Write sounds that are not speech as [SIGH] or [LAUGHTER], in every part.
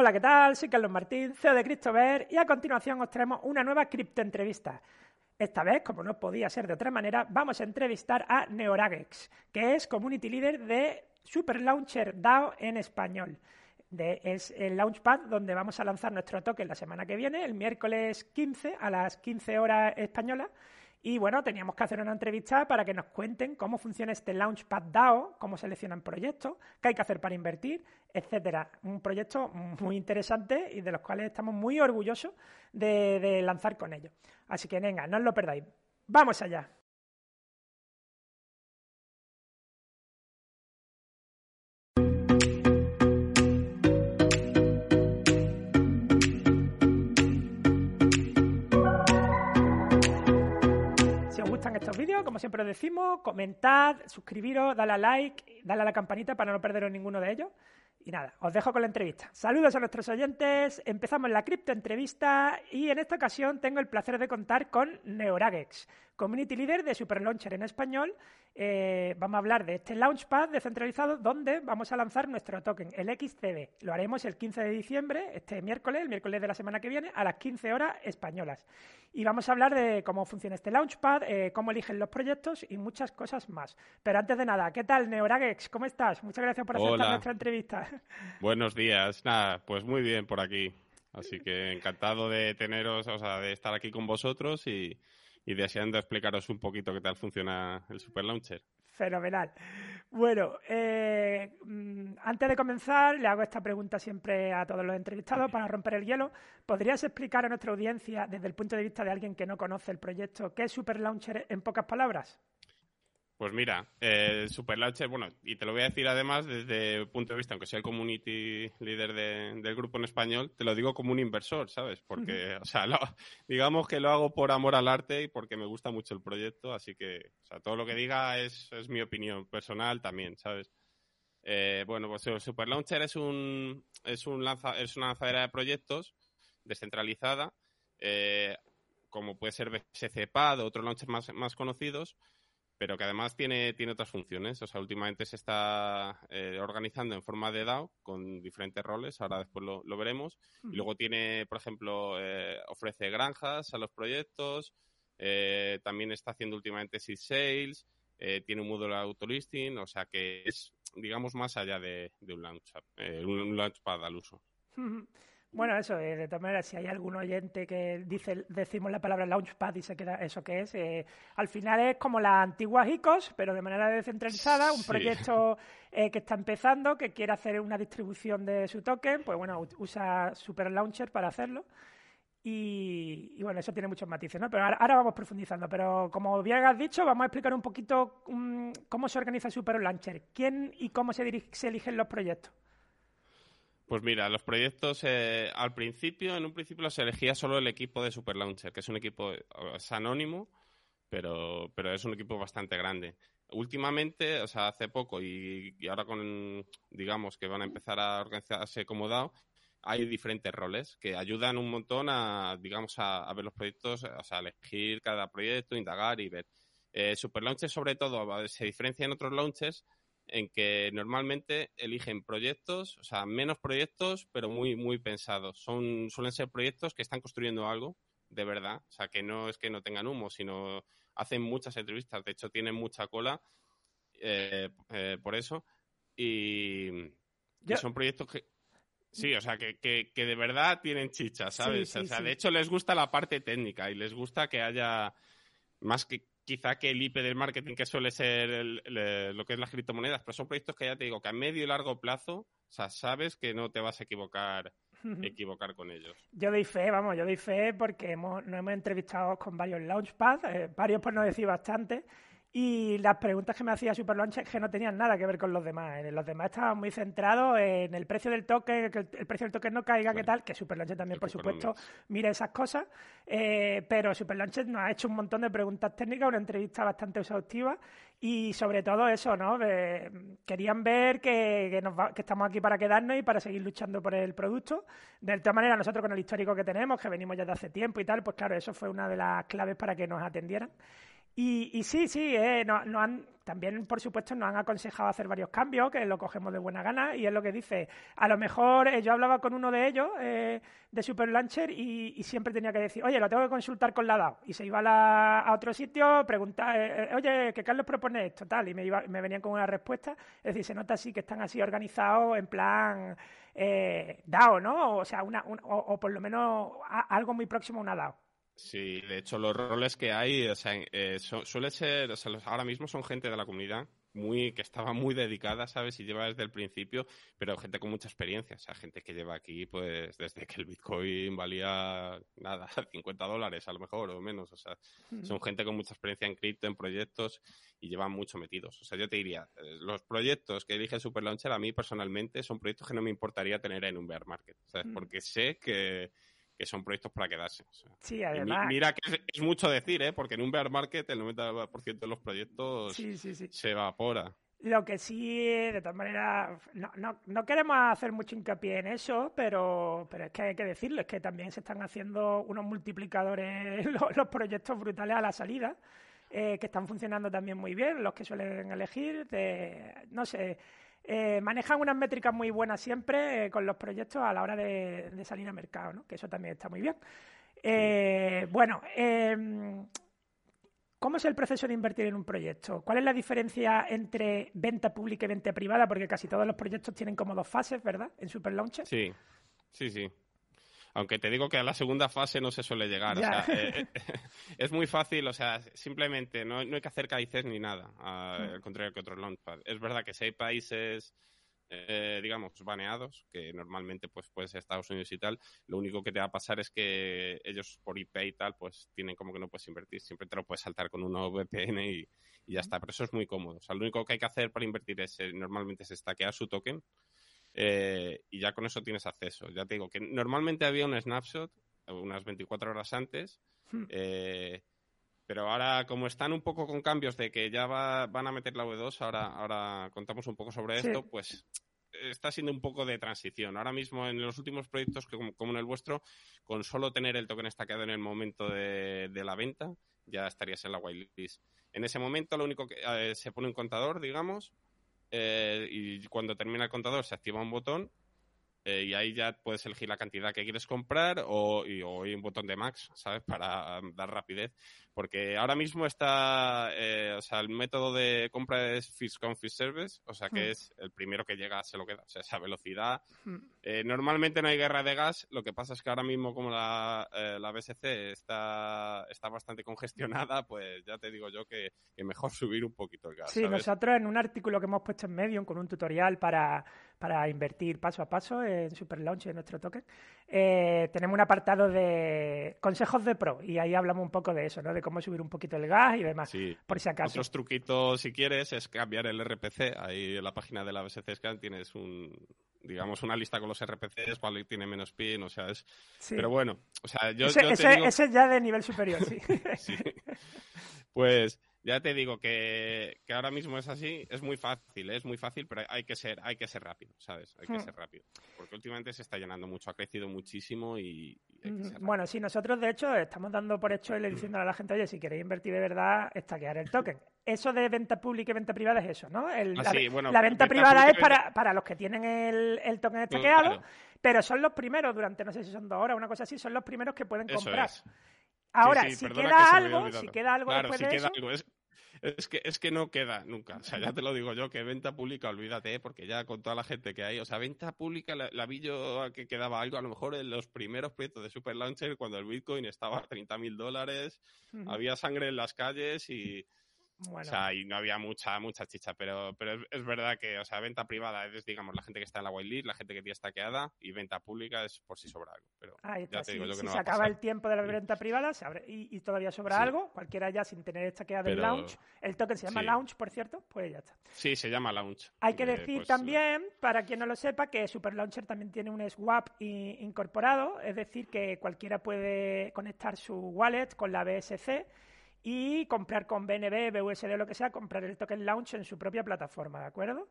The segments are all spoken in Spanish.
Hola, ¿qué tal? Soy Carlos Martín, CEO de CryptoVer y a continuación os traemos una nueva criptoentrevista. Esta vez, como no podía ser de otra manera, vamos a entrevistar a Neoragex, que es Community Leader de Super Launcher DAO en español. De, es el Launchpad donde vamos a lanzar nuestro token la semana que viene, el miércoles 15 a las 15 horas españolas. Y bueno, teníamos que hacer una entrevista para que nos cuenten cómo funciona este Launchpad DAO, cómo seleccionan proyectos, qué hay que hacer para invertir, etcétera. Un proyecto muy interesante y de los cuales estamos muy orgullosos de, de lanzar con ellos. Así que venga, no os lo perdáis. ¡Vamos allá! Como siempre os decimos, comentad, suscribiros, dale a like, dale a la campanita para no perderos ninguno de ellos. Y nada, os dejo con la entrevista. Saludos a nuestros oyentes, empezamos la cripto entrevista y en esta ocasión tengo el placer de contar con Neoragex, community leader de Super Launcher en español. Eh, vamos a hablar de este Launchpad descentralizado donde vamos a lanzar nuestro token, el XCB. Lo haremos el 15 de diciembre, este miércoles, el miércoles de la semana que viene, a las 15 horas españolas. Y vamos a hablar de cómo funciona este Launchpad, eh, cómo eligen los proyectos y muchas cosas más. Pero antes de nada, ¿qué tal, Neoragex? ¿Cómo estás? Muchas gracias por aceptar Hola. nuestra entrevista. [LAUGHS] Buenos días. Nada, pues muy bien por aquí. Así que encantado de teneros, o sea, de estar aquí con vosotros y, y deseando explicaros un poquito qué tal funciona el Super Launcher. Fenomenal. Bueno, eh, mm, antes de comenzar, le hago esta pregunta siempre a todos los entrevistados para romper el hielo. ¿Podrías explicar a nuestra audiencia, desde el punto de vista de alguien que no conoce el proyecto, qué es Super Launcher en pocas palabras? Pues mira, eh, el Super Launcher, bueno, y te lo voy a decir además desde el punto de vista, aunque sea el community leader de- del grupo en español, te lo digo como un inversor, ¿sabes? Porque, o sea, lo- digamos que lo hago por amor al arte y porque me gusta mucho el proyecto, así que, o sea, todo lo que diga es, es mi opinión personal también, ¿sabes? Eh, bueno, pues el Super Launcher es un, es un lanza, es una lanzadera de proyectos descentralizada, eh, como puede ser BSCPAD o otros launchers más, más conocidos, pero que además tiene, tiene otras funciones. O sea, últimamente se está eh, organizando en forma de DAO con diferentes roles, ahora después lo, lo veremos. Y luego tiene, por ejemplo, eh, ofrece granjas a los proyectos, eh, también está haciendo últimamente seed sales, eh, tiene un módulo de autolisting, o sea que es, digamos, más allá de, de un, launch, eh, un launchpad al uso. Bueno, eso, eh, de todas maneras, si hay algún oyente que dice, decimos la palabra Launchpad y se queda eso que es, eh, al final es como la antigua ICOs, pero de manera descentralizada, un Sí. proyecto eh, que está empezando, que quiere hacer una distribución de su token, pues bueno, usa Super Launcher para hacerlo. Y, y bueno, eso tiene muchos matices, ¿no? Pero ahora, ahora vamos profundizando. Pero como bien has dicho, vamos a explicar un poquito mm, cómo se organiza Super Launcher, quién y cómo se, dirige- se eligen los proyectos. Pues mira, los proyectos eh, al principio, en un principio se elegía solo el equipo de Super Launcher, que es un equipo, es anónimo, pero, pero es un equipo bastante grande. Últimamente, o sea, hace poco y, ahora con, digamos, que van a empezar a organizarse como DAO, hay diferentes roles que ayudan un montón a, digamos, a, a ver los proyectos, o sea, a elegir cada proyecto, indagar y ver. Eh, Super Launcher, sobre todo, se diferencia en otros launchers en que normalmente eligen proyectos, o sea, menos proyectos, pero muy, muy pensados. Son, suelen ser proyectos que están construyendo algo de verdad, o sea, que no es que no tengan humo, sino hacen muchas entrevistas, de hecho tienen mucha cola eh, eh, por eso, y, son proyectos que... Sí, o sea, que, que, que de verdad tienen chicha, ¿sabes? sí, o sea, sí. de hecho les gusta la parte técnica y les gusta que haya más que quizá que el IP del marketing que suele ser el- el- lo que es las criptomonedas, pero son proyectos que ya te digo que a medio y largo plazo, o sea, sabes que no te vas a equivocar equivocar con ellos. Yo doy fe, vamos, yo doy fe porque hemos, nos hemos entrevistado con varios Launchpad, eh, varios por no decir bastante, Y las preguntas que me hacía Superlaunch que no tenían nada que ver con los demás. ¿eh? Los demás estaban muy centrados en el precio del token, que el precio del token no caiga, qué tal, que Superlaunch también, por supuesto, mire esas cosas. Eh, pero Superlaunch nos ha hecho un montón de preguntas técnicas, una entrevista bastante exhaustiva y sobre todo eso, ¿no? querían ver que, que, estamos aquí para quedarnos y para seguir luchando por el producto. De todas maneras, nosotros con el histórico que tenemos, que venimos ya de hace tiempo y tal, pues claro, eso fue una de las claves para que nos atendieran. Y, sí, sí, eh, no, han, también, por supuesto, nos han aconsejado hacer varios cambios, que lo cogemos de buena gana, y es lo que dice. A lo mejor eh, yo hablaba con uno de ellos, eh, de Super Launcher, y, siempre tenía que decir, oye, lo tengo que consultar con la DAO. Y se iba a, otro sitio, preguntar, eh, oye, que Carlos propone esto, tal, y me, iba, me venían con una respuesta. Es decir, se nota así que están así organizados en plan DAO, ¿no? O sea, una, o, por lo menos algo muy próximo a una DAO. Sí, de hecho los roles que hay, o sea, eh, suele ser, o sea, ahora mismo son gente de la comunidad muy que estaba muy dedicada, ¿sabes? Y lleva desde el principio, pero gente con mucha experiencia, o sea, gente que lleva aquí, pues, desde que el Bitcoin valía nada, [LAUGHS] 50 dólares a lo mejor o menos, o sea, son gente con mucha experiencia en cripto, en proyectos y llevan mucho metidos. O sea, yo te diría, eh, los proyectos que elige Super Launcher a mí personalmente son proyectos que no me importaría tener en un bear market, ¿sabes? Porque sé que que son proyectos para quedarse. sí, además. mira que es, mucho decir, ¿eh? porque en un bear market el 90% de los proyectos se evapora. Lo que sí, de todas maneras, no, no, no, queremos hacer mucho hincapié en eso, pero, pero es que hay que decirlo, es que también se están haciendo unos multiplicadores, [LAUGHS] los, proyectos brutales a la salida, eh, que están funcionando también muy bien, los que suelen elegir, de, no sé, eh, manejan unas métricas muy buenas siempre eh, con los proyectos a la hora de, salir al mercado, ¿no? que eso también está muy bien. Eh, bueno, em, ¿cómo es el proceso de invertir en un proyecto? ¿Cuál es la diferencia entre venta pública y venta privada? Porque casi todos los proyectos tienen como dos fases, ¿verdad? En Super Launcher. Sí, sí, sí. Aunque te digo que a la segunda fase no se suele llegar. O sea, eh, eh, [LAUGHS] es muy fácil, o sea, simplemente no, hay que hacer cadices ni nada, al contrario que otros launchpad. Es verdad que si hay países, eh, digamos, baneados, que normalmente pues puede ser Estados Unidos y tal, lo único que te va a pasar es que ellos por IP y tal, pues tienen como que no puedes invertir. Siempre te lo puedes saltar con un VPN y, y ya está. Pero eso es muy cómodo. O sea, lo único que hay que hacer para invertir es, normalmente es stackear su token eh, y ya con eso tienes acceso. Ya te digo que normalmente había un snapshot unas 24 horas antes, hmm. eh, pero ahora como están un poco con cambios de que ya van a meter la V2, ahora, ahora contamos un poco sobre esto, pues está siendo un poco de transición. Ahora mismo en los últimos proyectos como, en el vuestro, con solo tener el token estaqueado en el momento de, la venta, ya estarías en la whitelist. En ese momento lo único que eh, se pone un contador, digamos, eh, y cuando termina el contador se activa un botón eh, y ahí ya puedes elegir la cantidad que quieres comprar o, y, o hay un botón de max, ¿sabes? Para dar rapidez. Porque ahora mismo está, eh, o sea, el método de compra es Fish con Fish Service, o sea que hmm. es el primero que llega se lo queda, o sea, esa velocidad. Hmm. Eh, normalmente no hay guerra de gas, lo que pasa es que ahora mismo como la, la BSC está, está bastante congestionada, pues ya te digo yo que, que mejor [LAUGHS] subir un poquito el gas. Sí, nosotros en un artículo que hemos puesto en Medium con un tutorial para para invertir paso a paso en Super Launch en nuestro token, eh, tenemos un apartado de consejos de pro y ahí hablamos un poco de eso, ¿no? De cómo subir un poquito el gas y demás, por si acaso. Otros truquitos, si quieres, es cambiar el RPC. Ahí en la página de la BSC Scan tienes un, digamos, una lista con los RPCs, cuál tiene menos pin, o sea, es... Pero bueno, o sea, yo, ese, ese, ya de nivel superior, sí. [LAUGHS] sí. Pues ya te digo que, ahora mismo es así, es muy fácil, es muy fácil, pero hay que ser, hay que ser rápido, ¿sabes? Hay que hmm. ser rápido. Porque últimamente se está llenando mucho, ha crecido muchísimo y, Bueno, sí, nosotros de hecho estamos dando por hecho le diciendo a la gente, oye, si queréis invertir de verdad, estaquear el token. Eso de venta pública y venta privada es eso, ¿no? Ah, la, venta, privada es para, para los que tienen el, el token estaqueado, pero son los primeros durante, no sé si son dos horas, una cosa así, son los primeros que pueden comprar. Ahora, si, queda algo, si queda algo, después de eso... Es que, es que no queda nunca. O sea, ya te lo digo yo, que venta pública, olvídate, ¿eh? porque ya con toda la gente que hay, o sea, venta pública, la, vi yo que quedaba algo, a lo mejor en los primeros proyectos de Super Launcher, cuando el Bitcoin estaba a 30 mil dólares, había sangre en las calles y, O sea, y no había mucha, mucha chicha, pero, pero es, verdad que, o sea, venta privada es, digamos, la gente que está en la whitelist, la gente que tiene estaqueada, y venta pública es por si sobra algo. Pero ya te digo yo que si se acaba el tiempo de la venta privada se abre, y, todavía sobra algo, cualquiera ya sin tener estaqueada del launch, el token se llama launch, por cierto, pues ya está. Sí, se llama launch. Hay que decir pues, también, para quien no lo sepa, que Super Launcher también tiene un swap incorporado, es decir, que cualquiera puede conectar su wallet con la BSC y comprar con BNB, BUSD o lo que sea, comprar el token launch en su propia plataforma, ¿de acuerdo?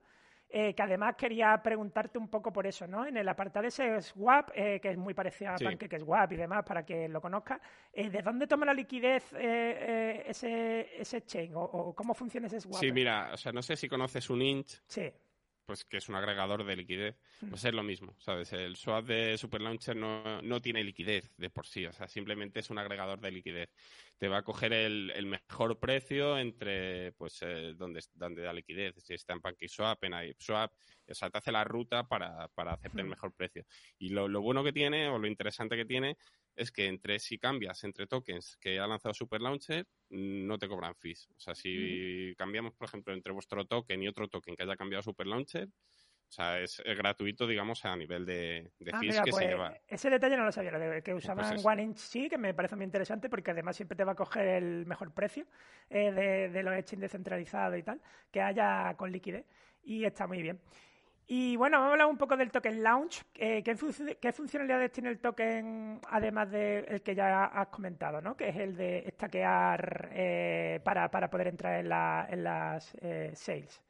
Eh, que además quería preguntarte un poco por eso, ¿no? En el apartado de ese swap, eh, que es muy parecido a sí. Swap y demás, para que lo conozca, eh, ¿de dónde toma la liquidez ese, ese chain o, cómo funciona ese swap? Sí, mira, o sea, no sé si conoces un inch. Sí pues que es un agregador de liquidez, pues es lo mismo, ¿sabes? El swap de Super Launcher no, no, tiene liquidez de por sí, o sea, simplemente es un agregador de liquidez. Te va a coger el, el mejor precio entre, pues, eh, donde, donde da liquidez, si está en PancakeSwap, en IPSwap, o sea, te hace la ruta para, para hacerte el mejor precio. Y lo, lo bueno que tiene, o lo interesante que tiene, es que entre si cambias entre tokens que ha lanzado Super Launcher, no te cobran fees. O sea, si cambiamos, por ejemplo, entre vuestro token y otro token que haya cambiado Super Launcher, o sea, es, gratuito, digamos, a nivel de, ah, fees que se pues, lleva. Ese detalle no lo sabía, lo de que pues usaban One Inch sí, que me parece muy interesante porque además siempre te va a coger el mejor precio eh, de, de, los exchanges descentralizados y tal, que haya con liquidez. Y está muy bien. Y bueno, vamos a hablar un poco del token launch. Eh, ¿qué, ¿qué, funcionalidades tiene el token, además del que ya has comentado, ¿no? que es el de estaquear eh, para, para, poder entrar en, la, en las eh, sales?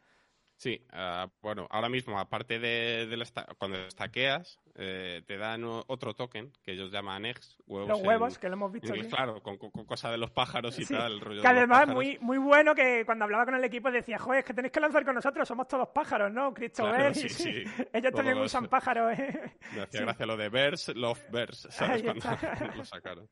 Sí, uh, bueno, ahora mismo, aparte de, de la cuando estaqueas, eh, te dan otro token que ellos llaman eggs, huevos. Los huevos, que lo hemos visto. aquí. Claro, con, con, cosa de los pájaros y tal. El rollo que además, muy, muy bueno que cuando hablaba con el equipo decía, joder, es que tenéis que lanzar con nosotros, somos todos pájaros, ¿no? Christopher. sí, [LAUGHS] sí. Ellos también usan [LAUGHS] pájaros. ¿eh? Me hacía gracia lo de Bears, Love Bears, ¿sabes? cuando [LAUGHS] lo sacaron.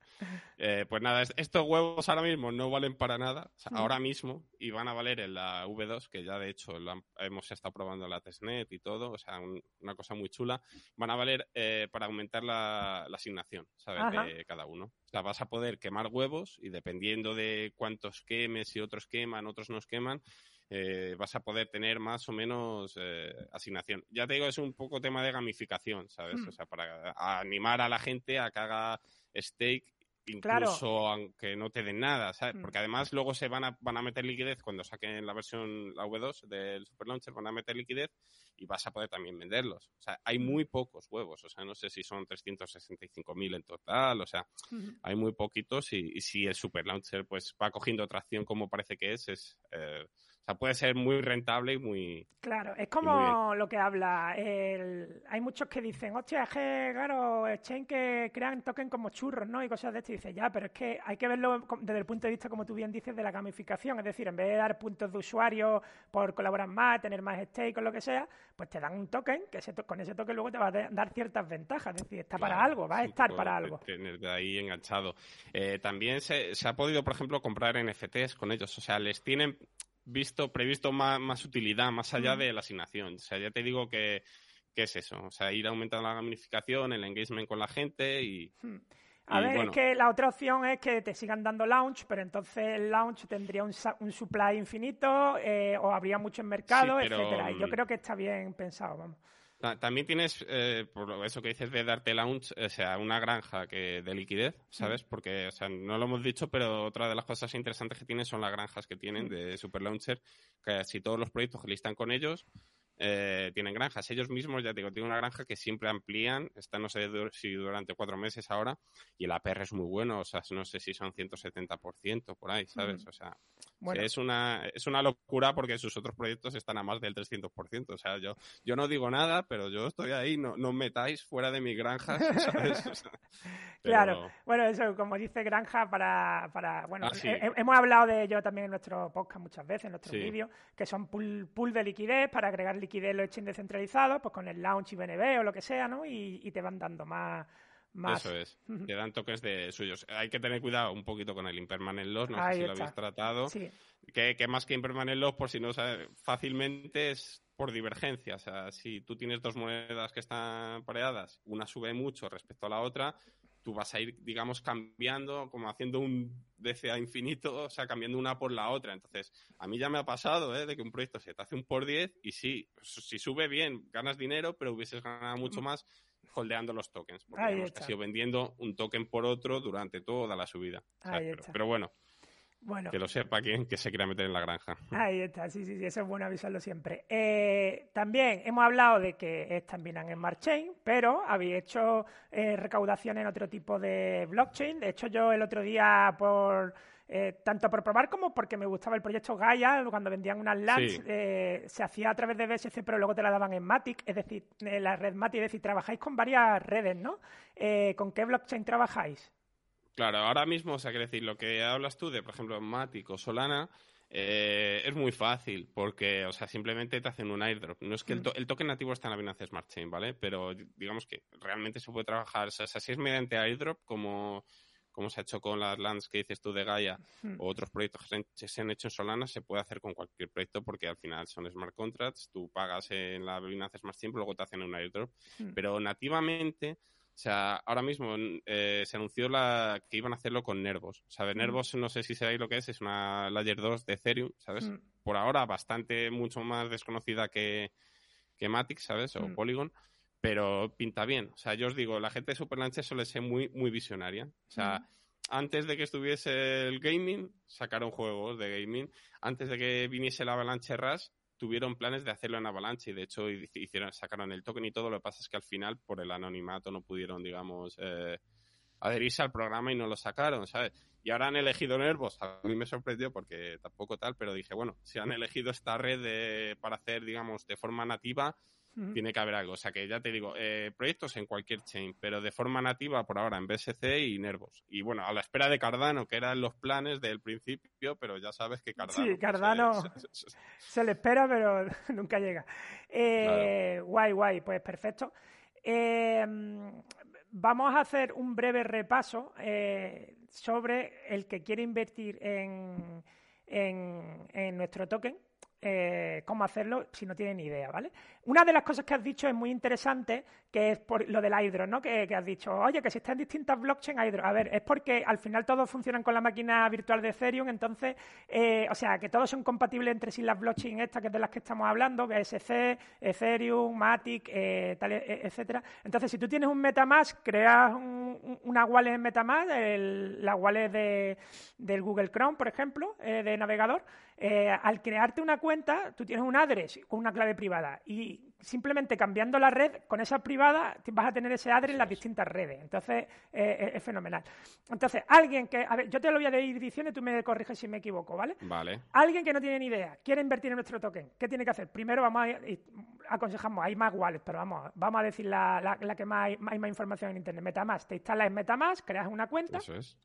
Eh, pues nada, estos huevos ahora mismo no valen para nada, ahora mismo, y van a valer en la V2, que ya de hecho hemos estado probando en la testnet y todo, o sea, una cosa muy chula. Van a valer eh, para aumentar la, asignación, ¿sabes? De cada uno. O sea, vas a poder quemar huevos y dependiendo de cuántos quemes, y otros queman, otros nos queman, eh, vas a poder tener más o menos eh, asignación. Ya te digo, es un poco tema de gamificación, ¿sabes? Hmm. O sea, para animar a la gente a que haga stake incluso aunque no te den nada, ¿sabes? Mm. Porque además luego se van a, van a meter liquidez cuando saquen la versión, la V2 del Super Launcher, van a meter liquidez y vas a poder también venderlos. O sea, hay mm. muy pocos huevos, o sea, no sé si son 365.000 en total, o sea, hay muy poquitos y, si el Super Launcher pues va cogiendo tracción como parece que es, es... Eh, o sea, puede ser muy rentable y muy... Claro, es como lo que habla. El... Hay muchos que dicen, hostia, es que, claro, exchange que crean token como churros, ¿no? Y cosas de esto. Y dice, ya, pero es que hay que verlo desde el punto de vista, como tú bien dices, de la gamificación. Es decir, en vez de dar puntos de usuario por colaborar más, tener más stake o lo que sea, pues te dan un token, que con ese token luego te va a dar ciertas ventajas. Es decir, está para algo, va a estar para algo. Tener de ahí enganchado. Eh, también se, se ha podido, por ejemplo, comprar NFTs con ellos. O sea, les tienen visto, previsto más, utilidad más allá de la asignación. O sea, ya te digo que, es eso. O sea, ir aumentando la gamificación, el engagement con la gente y. Hmm. A ver, es que la otra opción es que te sigan dando launch, pero entonces el launch tendría un, un supply infinito eh, o habría mucho en mercado, etcétera. Y yo mm, creo que está bien pensado, vamos. También tienes, eh, por eso que dices de darte launch, o sea, una granja que de liquidez, ¿sabes? Mm. Porque, o sea, no lo hemos dicho, pero otra de las cosas interesantes que tienen son las granjas que tienen mm. de Super Launcher, que si todos los proyectos que listan con ellos eh, tienen granjas. Ellos mismos, ya te digo, tienen una granja que siempre amplían, está no sé si durante cuatro meses ahora, y el APR es muy bueno, o sea, no sé si son 170% por ahí, ¿sabes? Mm. O sea, es, una, es una locura porque sus otros proyectos están a más del 300%. O sea, yo, yo no digo nada, pero yo estoy ahí, no, no metáis fuera de mi granja, [LAUGHS] ¿sabes? Claro, bueno, eso, como dice granja para, para bueno, ah, hemos hablado de ello también en nuestro podcast muchas veces, en nuestros vídeos, que son pool, pool de liquidez para agregar liquidez en los exchanges descentralizados, pues con el launch y BNB o lo que sea, ¿no? Y, y te van dando más eso es, [LAUGHS] te dan toques de suyos. Hay que tener cuidado un poquito con el impermanent loss, no sé si lo habéis tratado. Que, que, más que impermanent loss, por si no sabes, fácilmente es por divergencia. O sea, si tú tienes dos monedas que están pareadas, una sube mucho respecto a la otra, tú vas a ir, digamos, cambiando, como haciendo un DCA infinito, o sea, cambiando una por la otra. Entonces, a mí ya me ha pasado, ¿eh? De que un proyecto se te hace un por 10 y sí, si sube bien, ganas dinero, pero hubieses ganado mucho más holdeando los tokens. Porque hemos ido vendiendo un token por otro durante toda la subida. pero, bueno, bueno. Que lo sepa quien que se quiera meter en la granja. Ahí está, sí, sí, sí, eso es bueno avisarlo siempre. Eh, también hemos hablado de que están bien en Smart Chain, pero habéis hecho eh, recaudación en otro tipo de blockchain. De hecho, yo el otro día, por eh, tanto por probar como porque me gustaba el proyecto Gaia, cuando vendían unas LANs, se hacía a través de BSC, pero luego te la daban en Matic, es decir, en la red Matic, es decir, trabajáis con varias redes, ¿no? ¿Con qué blockchain trabajáis? Claro, ahora mismo, o sea, quiero decir, lo que hablas tú de, por ejemplo, Matic o Solana, eh, es muy fácil porque, o sea, simplemente te hacen un airdrop. No es que el, mm. token nativo está en la Binance Smart Chain, ¿vale? Pero digamos que realmente se puede trabajar, o sea, si es mediante airdrop, como, como se ha hecho con las lands que dices tú de Gaia mm. o otros proyectos que se han hecho en Solana, se puede hacer con cualquier proyecto porque al final son smart contracts, tú pagas en la Binance Smart Chain, luego te hacen un airdrop. Mm. Pero nativamente o sea, ahora mismo eh, se anunció la, que iban a hacerlo con Nervos. O sea, Nervos, no sé si sabéis lo que es, es una Layer 2 de Ethereum, ¿sabes? Mm. Por ahora bastante, mucho más desconocida que, que Matic, ¿sabes? O mm. Polygon, pero pinta bien. O sea, yo os digo, la gente de Superlanche suele ser muy, muy visionaria. O sea, mm. antes de que estuviese el gaming, sacaron juegos de gaming. Antes de que viniese la Avalanche Rush, tuvieron planes de hacerlo en Avalanche y de hecho hicieron, sacaron el token y todo. Lo que pasa es que al final, por el anonimato, no pudieron, digamos, eh, adherirse al programa y no lo sacaron, ¿sabes? Y ahora han elegido Nervos. A mí me sorprendió porque tampoco tal, pero dije, bueno, si han elegido esta red para hacer, digamos, de forma nativa, tiene que haber algo. O sea que ya te digo, eh, proyectos en cualquier chain, pero de forma nativa por ahora en BSC y Nervos. Y bueno, a la espera de Cardano, que eran los planes del principio, pero ya sabes que Cardano. Sí, pues, Cardano [LAUGHS] se, le espera, pero [LAUGHS] nunca llega. Eh, Guay, guay, pues perfecto. Eh, vamos a hacer un breve repaso eh, sobre el que quiere invertir en, en nuestro token eh, cómo hacerlo si no tienen idea, ¿vale? Una de las cosas que has dicho es muy interesante, que es por lo del Hydro, ¿no? Que, has dicho, oye, que si está en distintas blockchains, Hydro. A ver, es porque al final todos funcionan con la máquina virtual de Ethereum, entonces, eh, o sea, que todos son compatibles entre sí las blockchains estas, que es de las que estamos hablando, BSC, Ethereum, Matic, eh, tal, e, etcétera. Entonces, si tú tienes un MetaMask, creas una wallet en MetaMask, la wallet de, del Google Chrome, por ejemplo, de navegador, al crearte una cuenta, tú tienes un address con una clave privada y simplemente cambiando la red con esa privada vas a tener ese address en las distintas redes. Entonces, eh, es, fenomenal. Entonces, alguien que, a ver, yo te lo voy a ir diciendo y tú me corriges si me equivoco, ¿vale? Vale. Alguien que no tiene ni idea, quiere invertir en nuestro token, ¿qué tiene que hacer? Primero vamos a, aconsejamos, hay más wallets, pero vamos, vamos a decir la, que más hay, más información en Internet. Metamask, te instalas en Metamask, creas una cuenta. Eso es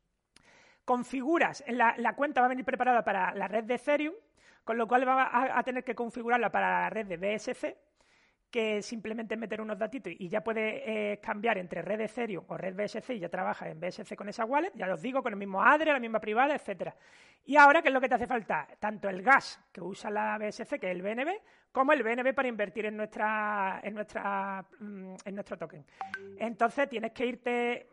configuras, la, cuenta va a venir preparada para la red de Ethereum, con lo cual va a, tener que configurarla para la red de BSC, que simplemente meter unos datitos y ya puede eh, cambiar entre red Ethereum o red BSC y ya trabaja en BSC con esa wallet, ya os digo, con el mismo ADRE, la misma privada, etcétera. Y ahora, ¿qué es lo que te hace falta? Tanto el gas que usa la BSC, que es el BNB, como el BNB para invertir en nuestra, en nuestra, mm, en nuestro token. Entonces tienes que irte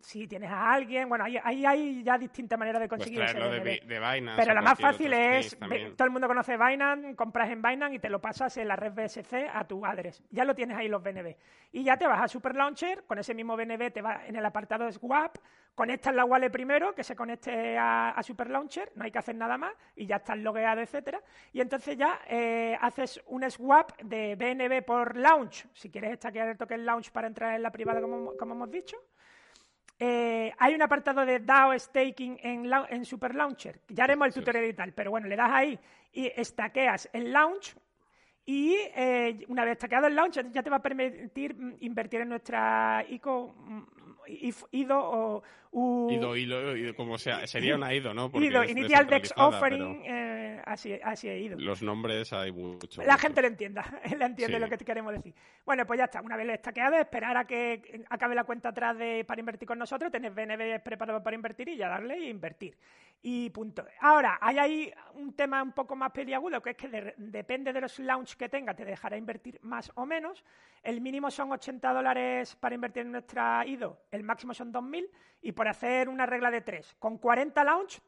si tienes a alguien, bueno, ahí, hay ya distintas maneras de conseguir pues de, Binance, Pero la más fácil es, todo el mundo conoce Binance, compras en Binance y te lo pasas en la red BSC a tu address. Ya lo tienes ahí los BNB. Y ya te vas a Super Launcher, con ese mismo BNB te vas en el apartado de Swap, conectas la wallet primero, que se conecte a, Super Launcher, no hay que hacer nada más, y ya estás logueado, etcétera. Y entonces ya eh, haces un swap de BNB por Launch, si quieres estaquear el token Launch para entrar en la privada, como, como hemos dicho. Eh, hay un apartado de DAO staking en, en Super Launcher. Ya haremos el tutorial y tal, pero bueno, le das ahí y estaqueas el launch y eh, una vez estaqueado el launch ya te va a permitir mm, invertir en nuestra ICO mm, IDO o IDO, IDO, como sea, sería una IDO, ¿no? IDO, Initial Dex Offering, eh, así, así he ido. Los nombres hay mucho. La gente lo entienda, [LAUGHS] le entiende lo que te queremos decir. Bueno, pues ya está, una vez estaqueado, esperar a que acabe la cuenta atrás de para invertir con nosotros, tener BNB preparado para invertir y ya darle e invertir. Y punto. Ahora, hay ahí un tema un poco más peliagudo, que es que depende de los launch que tenga, te dejará invertir más o menos. El mínimo son 80 dólares para invertir en nuestra IDO, el máximo son 2.000 y por hacer una regla de tres, con 40 launch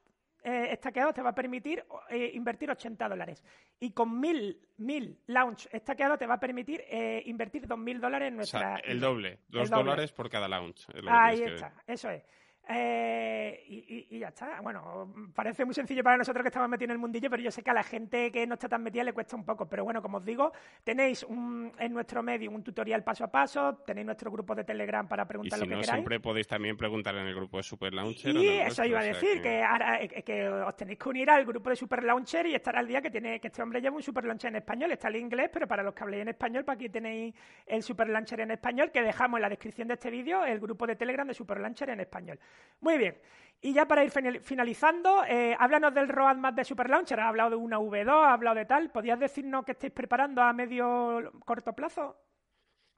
eh, estaqueados te va a permitir eh, invertir 80 dólares. Y con 1000, launch estaqueados te va a permitir eh, invertir 2.000 dólares en nuestra... O sea, el doble, dos dólares por cada launch. Ahí está, eso es. Eh, y, ya está. Bueno, parece muy sencillo para nosotros que estamos metidos en el mundillo, pero yo sé que a la gente que no está tan metida le cuesta un poco. Pero bueno, como os digo, tenéis en nuestro medio un tutorial paso a paso, tenéis nuestro grupo de Telegram para preguntar lo que no, siempre podéis también preguntar en el grupo de Super Launcher. Y eso iba a decir, que... ahora eh, que os tenéis que unir al grupo de Super Launcher y estar al día que tiene que este hombre lleva un Super Launcher en español. Está el inglés, pero para los que habléis en español, para aquí tenéis el Super Launcher en español, que dejamos en la descripción de este vídeo el grupo de Telegram de Super Launcher en español. Muy bien. Y ya para ir finalizando, eh, háblanos del roadmap de Super Launcher. ha hablado de una V2, ha hablado de tal. ¿Podrías decirnos qué estáis preparando a medio corto plazo?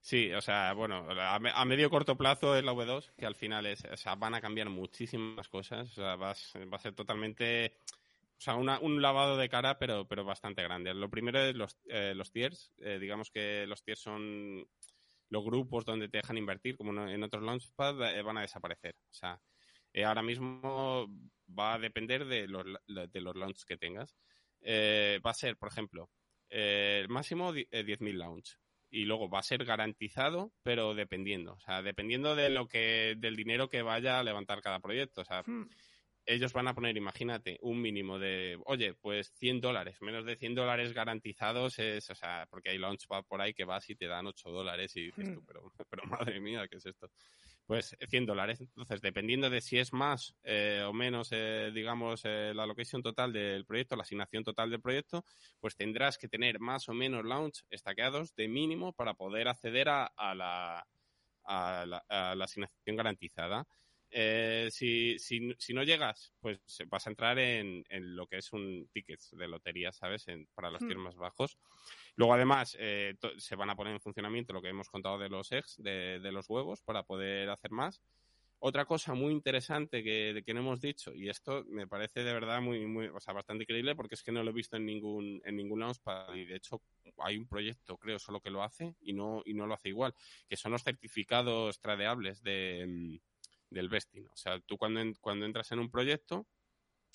Sí, o sea, bueno, a, medio corto plazo es la V2, que al final es, van a cambiar muchísimas cosas. O sea, va, a ser totalmente, o sea, un lavado de cara, pero, pero bastante grande. Lo primero es los, eh, los tiers. Eh, digamos que los tiers son los grupos donde te dejan invertir, como en otros Launchpad, van a desaparecer. O sea, eh, ahora mismo va a depender de los, de los launch que tengas. Eh, va a ser, por ejemplo, eh, el máximo 10.000 launch. Y luego va a ser garantizado, pero dependiendo. O sea, dependiendo de lo que, del dinero que vaya a levantar cada proyecto. O sea, hmm. Ellos van a poner, imagínate, un mínimo de, oye, pues 100 dólares. Menos de 100 dólares garantizados es, o sea, porque hay launchpad por ahí que vas y te dan 8 dólares y dices hmm. tú, pero, [LAUGHS] pero madre mía, ¿qué es esto? pues 100 dólares. Entonces, dependiendo de si es más eh, o menos, eh, digamos, eh, la location total del proyecto, la asignación total del proyecto, pues tendrás que tener más o menos launch estaqueados de mínimo para poder acceder a, la, a la asignación garantizada. Eh, si, si, si, no llegas, pues vas a entrar en, en, lo que es un ticket de lotería, ¿sabes? para los tiers más bajos. Luego, además, eh, se van a poner en funcionamiento lo que hemos contado de los eggs, de, de, los huevos, para poder hacer más. Otra cosa muy interesante que, que no hemos dicho, y esto me parece de verdad muy, muy, o sea, bastante increíble porque es que no lo he visto en ningún, en ningún Launchpad y de hecho hay un proyecto, creo, solo que lo hace y no, y no lo hace igual, que son los certificados tradeables de, mm, del vesting. O sea, tú cuando, cuando entras en un proyecto,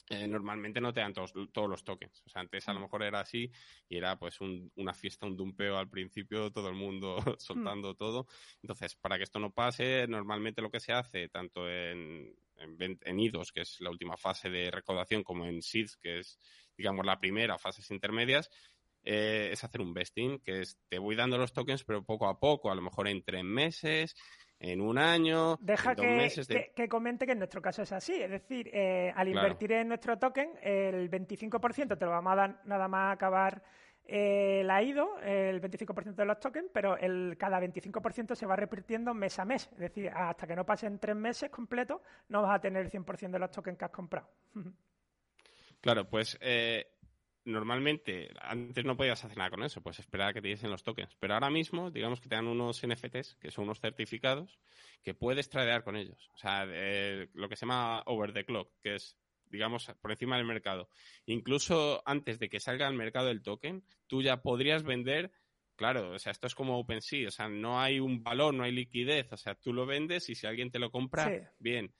eh, normalmente no te dan todos, todos, los tokens. O sea, antes a lo mm. mejor era así y era pues una fiesta, un dumpeo al principio, todo el mundo [LAUGHS] soltando mm. todo. Entonces, para que esto no pase, normalmente lo que se hace, tanto en, en, IDOS, que es la última fase de recaudación, como en SIDS, que es, digamos, la primera, fases intermedias, eh, es hacer un vesting, que es te voy dando los tokens, pero poco a poco, a lo mejor en tres meses, en un año, Deja en dos que, meses. Que, comente que en nuestro caso es así. Es decir, eh, al invertir en nuestro token, el 25% te lo vamos a dar nada más acabar eh, la IDO, el 25% de los tokens, pero el, cada 25% se va repitiendo mes a mes. Es decir, hasta que no pasen tres meses completos, no vas a tener el 100% de los tokens que has comprado. [LAUGHS] Claro, pues eh, normalmente antes no podías hacer nada con eso, pues esperar a que te diesen los tokens. Pero ahora mismo, digamos que te dan unos NFTs, que son unos certificados, que puedes tradear con ellos. O sea, lo que se llama over the clock, que es, digamos, por encima del mercado. Incluso antes de que salga al mercado el token, tú ya podrías vender. Claro, o sea, esto es como OpenSea, o sea, no hay un valor, no hay liquidez, o sea, tú lo vendes y si alguien te lo compra, bien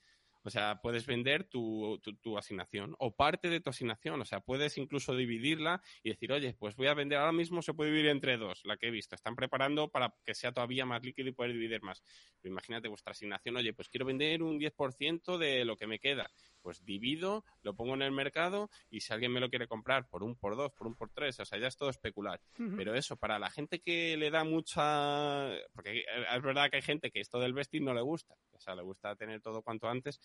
o sea, puedes vender tu, tu, asignación o parte de tu asignación. O sea, puedes incluso dividirla y decir, oye, pues voy a vender ahora mismo, se puede dividir entre dos, la que he visto. Están preparando para que sea todavía más líquido y poder dividir más. Imagínate vuestra asignación, oye, pues quiero vender un 10% de lo que me queda. Pues divido, lo pongo en el mercado y si alguien me lo quiere comprar por un, por dos, por un, por tres, o sea, ya es todo especular. Pero eso, para la gente que le da mucha... Porque es verdad que hay gente que esto del vestir no le gusta. O sea, le gusta tener todo cuanto antes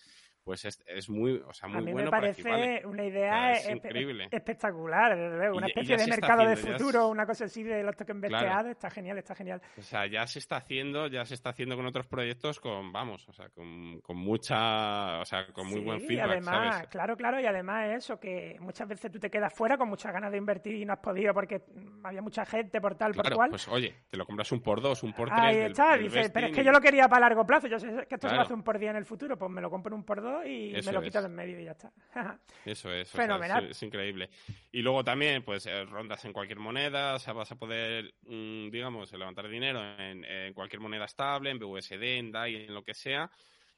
pues es, es muy, o sea, muy a mí bueno me parece una idea es increíble. espectacular, una especie de mercado de futuro, una cosa así de los tokens claro. está genial, está genial. O sea, ya se está haciendo, ya se está haciendo con otros proyectos con, vamos, o sea, con, con mucha, o sea, con muy buen feedback, además, claro, claro, y además eso, que muchas veces tú te quedas fuera con muchas ganas de invertir y no has podido porque había mucha gente por tal, por cual. pues oye, te lo compras un por dos, un por tres. Ahí está, dice, pero es que yo lo quería para largo plazo, yo sé que esto se va a hacer un por día en el futuro, pues me lo compro un por dos y me lo quito en medio y ya está. [LAUGHS] Eso es. Fenomenal. es, increíble. Y luego también, pues, eh, rondas en cualquier moneda, o sea, vas a poder, mm, digamos, levantar dinero en, cualquier moneda estable, en BUSD, en DAI, en lo que sea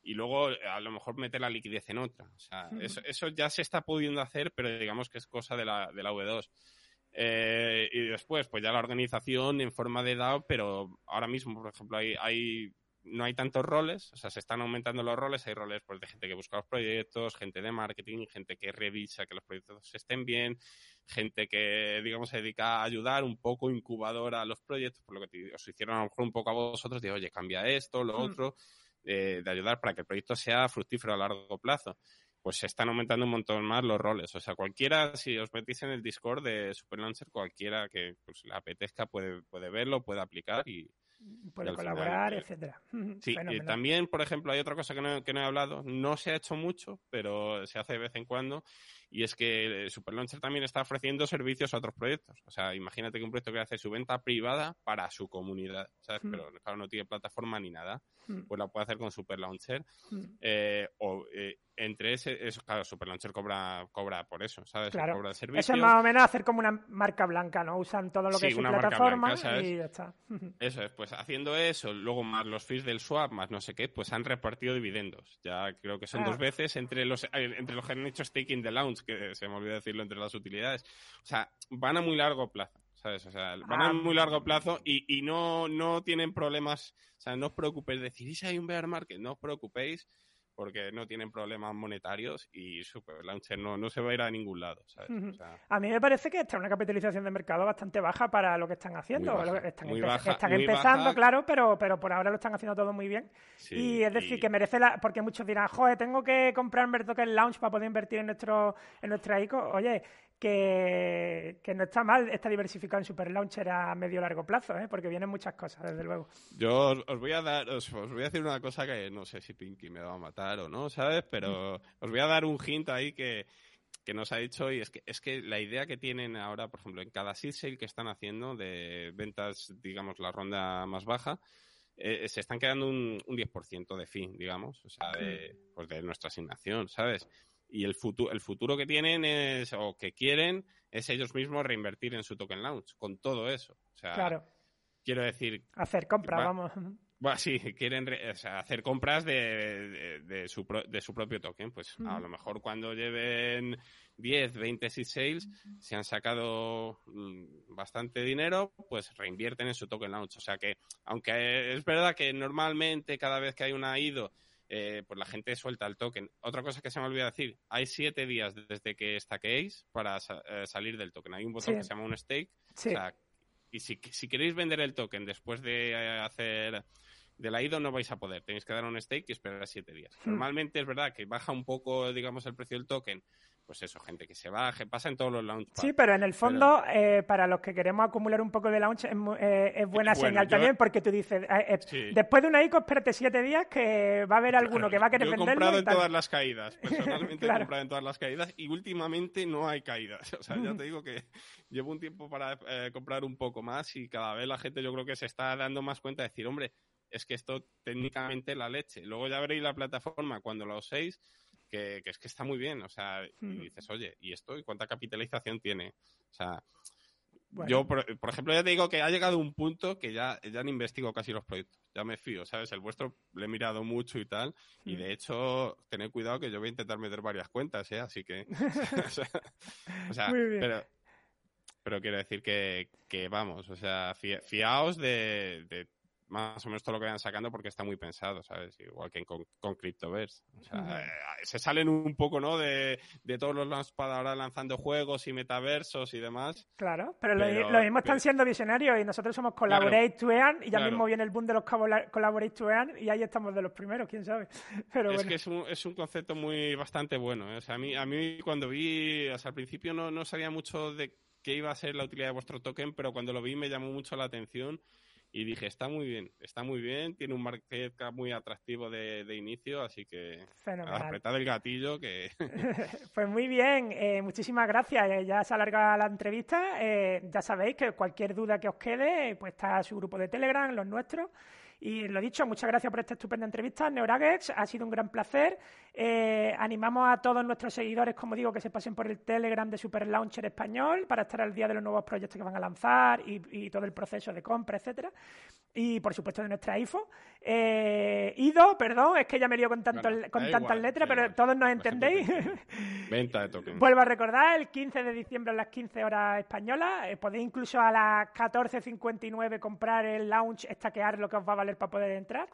y luego a lo mejor meter la liquidez en otra. O sea, eso, eso, ya se está pudiendo hacer, pero digamos que es cosa de la, de la V2. Eh, y después, pues ya la organización en forma de DAO, pero ahora mismo, por ejemplo, hay, hay no hay tantos roles, o sea, se están aumentando los roles, hay roles pues, de gente que busca los proyectos, gente de marketing, gente que revisa que los proyectos estén bien, gente que, digamos, se dedica a ayudar un poco incubadora a los proyectos, por lo que os hicieron a lo mejor un poco a vosotros, de, oye, cambia esto, lo mm. otro, eh, de ayudar para que el proyecto sea fructífero a largo plazo. Pues se están aumentando un montón más los roles. O sea, cualquiera, si os metís en el Discord de Superlancer, cualquiera que pues, le apetezca puede, puede verlo, puede aplicar y, puede colaborar, etcétera. [LAUGHS] Sí, también, por ejemplo, hay otra cosa que no, que no he hablado, no se ha hecho mucho, pero se hace de vez en cuando, y es que Superlauncher también está ofreciendo servicios a otros proyectos. O sea, imagínate que un proyecto que hace su venta privada para su comunidad, ¿sabes? Pero claro, no tiene plataforma ni nada, pues la puede hacer con Superlauncher. Eh, o eh, entre ese, eso, claro, Superlauncher cobra, cobra por eso, ¿sabes? Claro. Cobra el Eso es más o menos hacer como una marca blanca, ¿no? Usan todo lo que es su plataforma y ya está. [LAUGHS] Eso es, pues haciendo eso, luego más los fees del swap, más no sé qué, pues han repartido dividendos. Ya creo que son ah. dos veces entre los, eh, entre los que han hecho staking de launch que se me olvidó decirlo entre las utilidades. O sea, van a muy largo plazo, ¿sabes? O sea, van a ah. muy largo plazo y, y no, no tienen problemas. O sea, no os preocupéis. Decir, si hay un bear market? No os preocupéis porque no tienen problemas monetarios y Super Launcher no, no se va a ir a ningún lado. ¿sabes? a mí me parece que está una capitalización de mercado bastante baja para lo que están haciendo. están, están empezando, claro, pero, pero por ahora lo están haciendo todo muy bien. y es decir, que merece la. Porque muchos dirán, joder, tengo que comprarme el token Launch para poder invertir en nuestro en nuestra ICO. Oye, que, no está mal está diversificado en Super Launcher a medio largo plazo, ¿eh? porque vienen muchas cosas, desde luego. Yo os, voy a dar, os, voy a decir una cosa que no sé si Pinky me va a matar o no, ¿sabes? Pero os voy a dar un hint ahí que, nos ha dicho y es que, es que la idea que tienen ahora, por ejemplo, en cada seed sale que están haciendo de ventas, digamos, la ronda más baja, eh, se están quedando un, un 10% de fin, digamos, o sea, de, pues de nuestra asignación, ¿sabes? Y el, futuro el futuro que tienen es, o que quieren es ellos mismos reinvertir en su token launch, con todo eso. O sea, claro. quiero decir... Hacer compras, vamos. Bueno, sí, quieren hacer compras de, de, su de, su propio token. Pues a lo mejor cuando lleven 10, 20 seed sales, si han sacado mm, bastante dinero, pues reinvierten en su token launch. O sea que, aunque es verdad que normalmente cada vez que hay una IDO eh, pues la gente suelta el token. Otra cosa que se me olvidó decir, hay siete días desde que estaquéis para eh, salir del token. Hay un botón que se llama un stake. y si, si, queréis vender el token después de hacer de la IDO no vais a poder. Tenéis que dar un stake y esperar siete días. Hmm. Normalmente es verdad que baja un poco, digamos, el precio del token pues eso, gente que se baje, pasa en todos los launch. Sí, pero en el fondo, eh, para los que queremos acumular un poco de launch, es, eh, buena señal también, porque tú dices, eh, después de una ICO, espérate siete días que va a haber alguno que va a querer yo He comprado en todas las caídas, [LAUGHS] personalmente he comprado en todas las caídas y últimamente no hay caídas. O sea, ya te digo que llevo un tiempo para comprar un poco más y cada vez la gente yo creo que se está dando más cuenta de decir, hombre, es que esto técnicamente la leche. Luego ya veréis la plataforma cuando lo uséis que, es que está muy bien, o sea, y dices, oye, ¿y esto? ¿Y cuánta capitalización tiene? O sea, yo, por, ejemplo, ya te digo que ha llegado un punto que ya, ya han investigado casi los proyectos, ya me fío, ¿sabes? El vuestro le he mirado mucho y tal, y de hecho, tened cuidado que yo voy a intentar meter varias cuentas, ¿eh? Así que, [LAUGHS] [LAUGHS] o sea, pero, pero quiero decir que, que, vamos, o sea, fiaos de más o menos todo lo que vayan sacando porque está muy pensado, ¿sabes? Igual que con, con Cryptoverse. O sea, eh, se salen un poco, ¿no? De, de todos los launchpad ahora lanzando juegos y metaversos y demás. Claro, pero, lo, mismo están siendo visionarios y nosotros somos Collaborate to Earn y ya mismo viene el boom de los Collaborate to Earn y ahí estamos de los primeros, quién sabe. [LAUGHS] Pero es que es un, es un concepto muy bastante bueno. ¿eh? O sea, a mí, a mí cuando vi, o sea, al principio no, no sabía mucho de qué iba a ser la utilidad de vuestro token, pero cuando lo vi me llamó mucho la atención y dije, está muy bien, está muy bien, tiene un market cap muy atractivo de, inicio, así que apretad el gatillo que... [LAUGHS] [LAUGHS] pues muy bien, eh, muchísimas gracias, eh, ya se alarga la entrevista, eh, ya sabéis que cualquier duda que os quede, pues está su grupo de Telegram, los nuestros, y lo dicho, muchas gracias por esta estupenda entrevista, Neuragex, ha sido un gran placer. Eh, animamos a todos nuestros seguidores, como digo, que se pasen por el Telegram de Super Launcher Español para estar al día de los nuevos proyectos que van a lanzar y, todo el proceso de compra, etcétera. Y por supuesto de nuestra IFO. Eh, Ido, perdón, es que ya me lío con, tanto, con tantas letras, pero todos nos entendéis. Venta [LAUGHS] de tokens. Vuelvo a recordar, el 15 de diciembre a las 15 horas españolas. Eh, podéis incluso a las 14.59 comprar el launch, estaquear lo que os va a valer para poder entrar.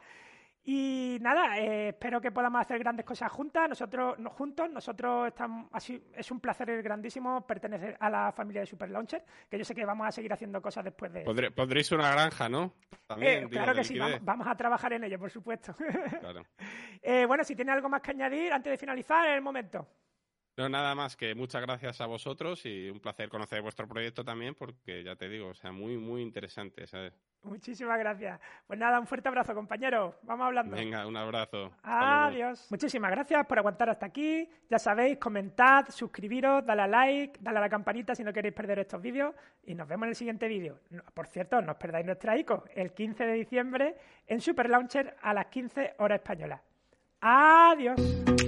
Y nada, eh, espero que podamos hacer grandes cosas juntas, nosotros juntos, nosotros estamos así, es un placer grandísimo pertenecer a la familia de Super Launcher, que yo sé que vamos a seguir haciendo cosas después de Pondréis una granja, ¿no? También, eh, claro que sí, vamos, a trabajar en ello, por supuesto. [LAUGHS] Eh, bueno, si tiene algo más que añadir antes de finalizar, en el momento. No, nada más que muchas gracias a vosotros y un placer conocer vuestro proyecto también porque ya te digo, o sea, muy, muy interesante, ¿sabes? Muchísimas gracias. Pues nada, un fuerte abrazo, compañero. Vamos hablando. Venga, un abrazo. Adiós. Muchísimas gracias por aguantar hasta aquí. Ya sabéis, comentad, suscribiros, dale a like, dale a la campanita si no queréis perder estos vídeos. Y nos vemos en el siguiente vídeo. Por cierto, no os perdáis nuestra ICO el 15 de diciembre en Super Launcher a las 15 horas españolas. Adiós.